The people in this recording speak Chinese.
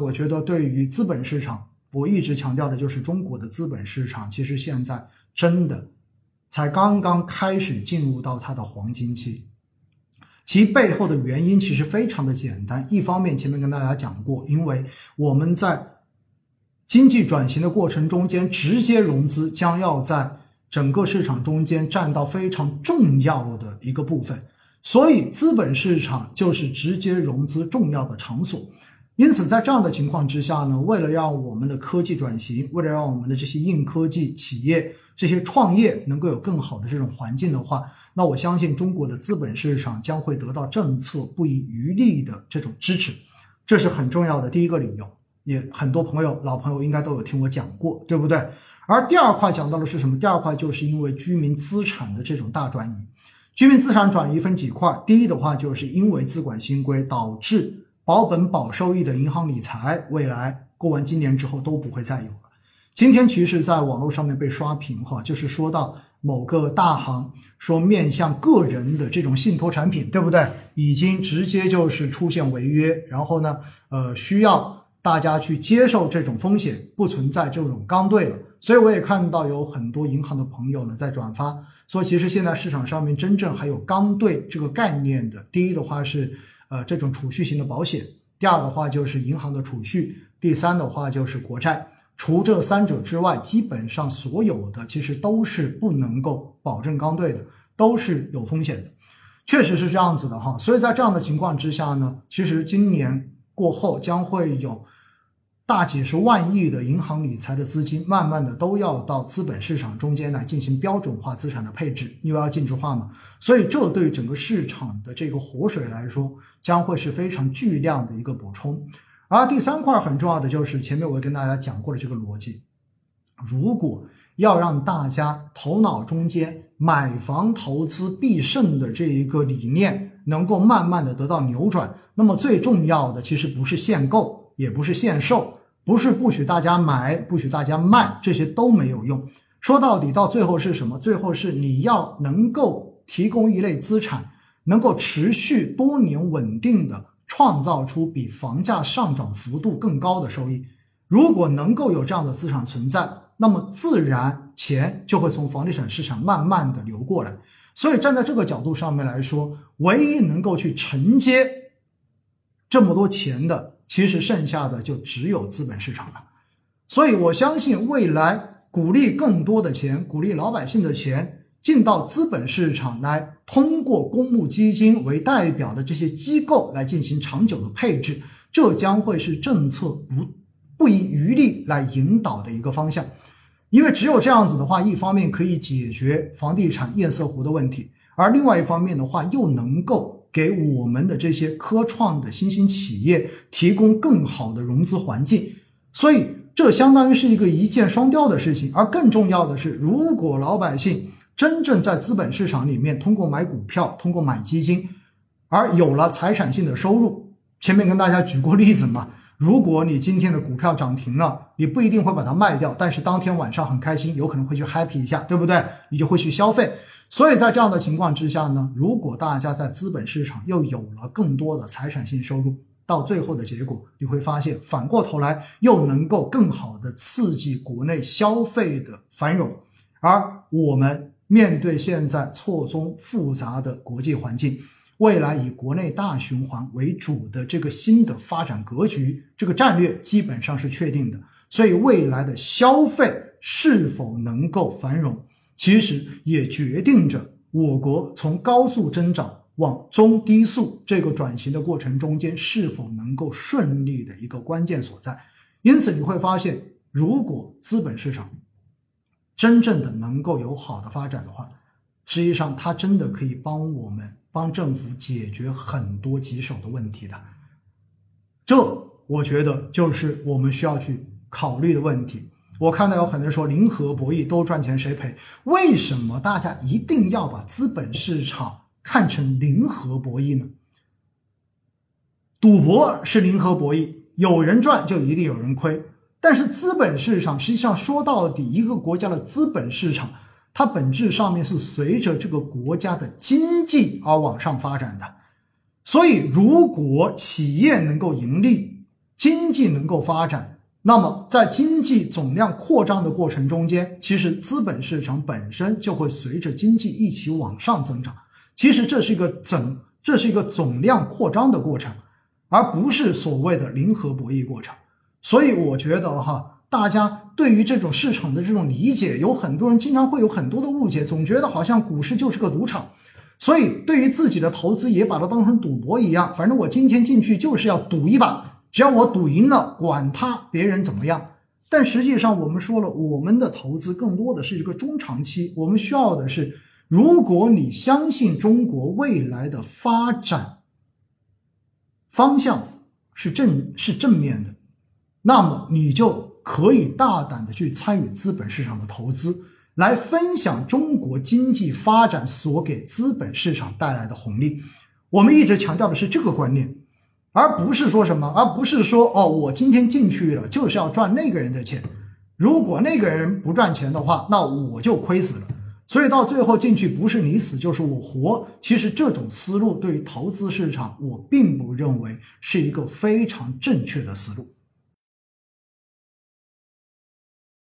我觉得对于资本市场，我一直强调的就是中国的资本市场其实现在真的才刚刚开始进入到它的黄金期。其背后的原因其实非常的简单，一方面前面跟大家讲过，因为我们在经济转型的过程中间，直接融资将要在整个市场中间占到非常重要的一个部分，所以资本市场就是直接融资重要的场所。因此，在这样的情况之下呢，为了让我们的科技转型，为了让我们的这些硬科技企业、这些创业能够有更好的这种环境的话，那我相信中国的资本市场将会得到政策不遗余力的这种支持，这是很重要的第一个理由。也很多朋友、老朋友应该都有听我讲过，对不对？而第二块讲到的是什么？第二块就是因为居民资产的这种大转移。居民资产转移分几块？第一的话，就是因为资管新规导致。保本保收益的银行理财，未来过完今年之后都不会再有了。今天其实，在网络上面被刷屏哈，就是说到某个大行说面向个人的这种信托产品，对不对？已经直接就是出现违约，然后呢，呃，需要大家去接受这种风险，不存在这种刚兑了。所以我也看到有很多银行的朋友呢在转发，说其实现在市场上面真正还有刚兑这个概念的，第一的话是。呃，这种储蓄型的保险，第二的话就是银行的储蓄，第三的话就是国债。除这三者之外，基本上所有的其实都是不能够保证刚兑的，都是有风险的，确实是这样子的哈。所以在这样的情况之下呢，其实今年过后将会有。大几十万亿的银行理财的资金，慢慢的都要到资本市场中间来进行标准化资产的配置，因为要净值化嘛。所以这对整个市场的这个活水来说，将会是非常巨量的一个补充。而第三块很重要的就是前面我跟大家讲过的这个逻辑，如果要让大家头脑中间买房投资必胜的这一个理念能够慢慢的得到扭转，那么最重要的其实不是限购，也不是限售。不是不许大家买，不许大家卖，这些都没有用。说到底，到最后是什么？最后是你要能够提供一类资产，能够持续多年稳定的创造出比房价上涨幅度更高的收益。如果能够有这样的资产存在，那么自然钱就会从房地产市场慢慢的流过来。所以站在这个角度上面来说，唯一能够去承接这么多钱的。其实剩下的就只有资本市场了，所以我相信未来鼓励更多的钱，鼓励老百姓的钱进到资本市场来，通过公募基金为代表的这些机构来进行长久的配置，这将会是政策不不遗余力来引导的一个方向，因为只有这样子的话，一方面可以解决房地产堰塞湖的问题，而另外一方面的话又能够。给我们的这些科创的新兴企业提供更好的融资环境，所以这相当于是一个一箭双雕的事情。而更重要的是，如果老百姓真正在资本市场里面通过买股票、通过买基金，而有了财产性的收入，前面跟大家举过例子嘛。如果你今天的股票涨停了，你不一定会把它卖掉，但是当天晚上很开心，有可能会去 happy 一下，对不对？你就会去消费。所以在这样的情况之下呢，如果大家在资本市场又有了更多的财产性收入，到最后的结果，你会发现反过头来又能够更好的刺激国内消费的繁荣。而我们面对现在错综复杂的国际环境，未来以国内大循环为主的这个新的发展格局，这个战略基本上是确定的。所以未来的消费是否能够繁荣？其实也决定着我国从高速增长往中低速这个转型的过程中间是否能够顺利的一个关键所在。因此，你会发现，如果资本市场真正的能够有好的发展的话，实际上它真的可以帮我们帮政府解决很多棘手的问题的。这我觉得就是我们需要去考虑的问题。我看到有很多人说零和博弈都赚钱谁赔？为什么大家一定要把资本市场看成零和博弈呢？赌博是零和博弈，有人赚就一定有人亏。但是资本市场实际上说到底，一个国家的资本市场，它本质上面是随着这个国家的经济而往上发展的。所以，如果企业能够盈利，经济能够发展，那么在经济总量扩张的过程中间，其实资本市场本身就会随着经济一起往上增长。其实这是一个整，这是一个总量扩张的过程，而不是所谓的零和博弈过程。所以我觉得哈，大家对于这种市场的这种理解，有很多人经常会有很多的误解，总觉得好像股市就是个赌场。所以，对于自己的投资也把它当成赌博一样，反正我今天进去就是要赌一把，只要我赌赢了，管他别人怎么样。但实际上，我们说了，我们的投资更多的是一个中长期，我们需要的是，如果你相信中国未来的发展方向是正是正面的，那么你就可以大胆的去参与资本市场的投资。来分享中国经济发展所给资本市场带来的红利，我们一直强调的是这个观念，而不是说什么，而不是说哦，我今天进去了就是要赚那个人的钱，如果那个人不赚钱的话，那我就亏死了。所以到最后进去不是你死就是我活。其实这种思路对于投资市场，我并不认为是一个非常正确的思路。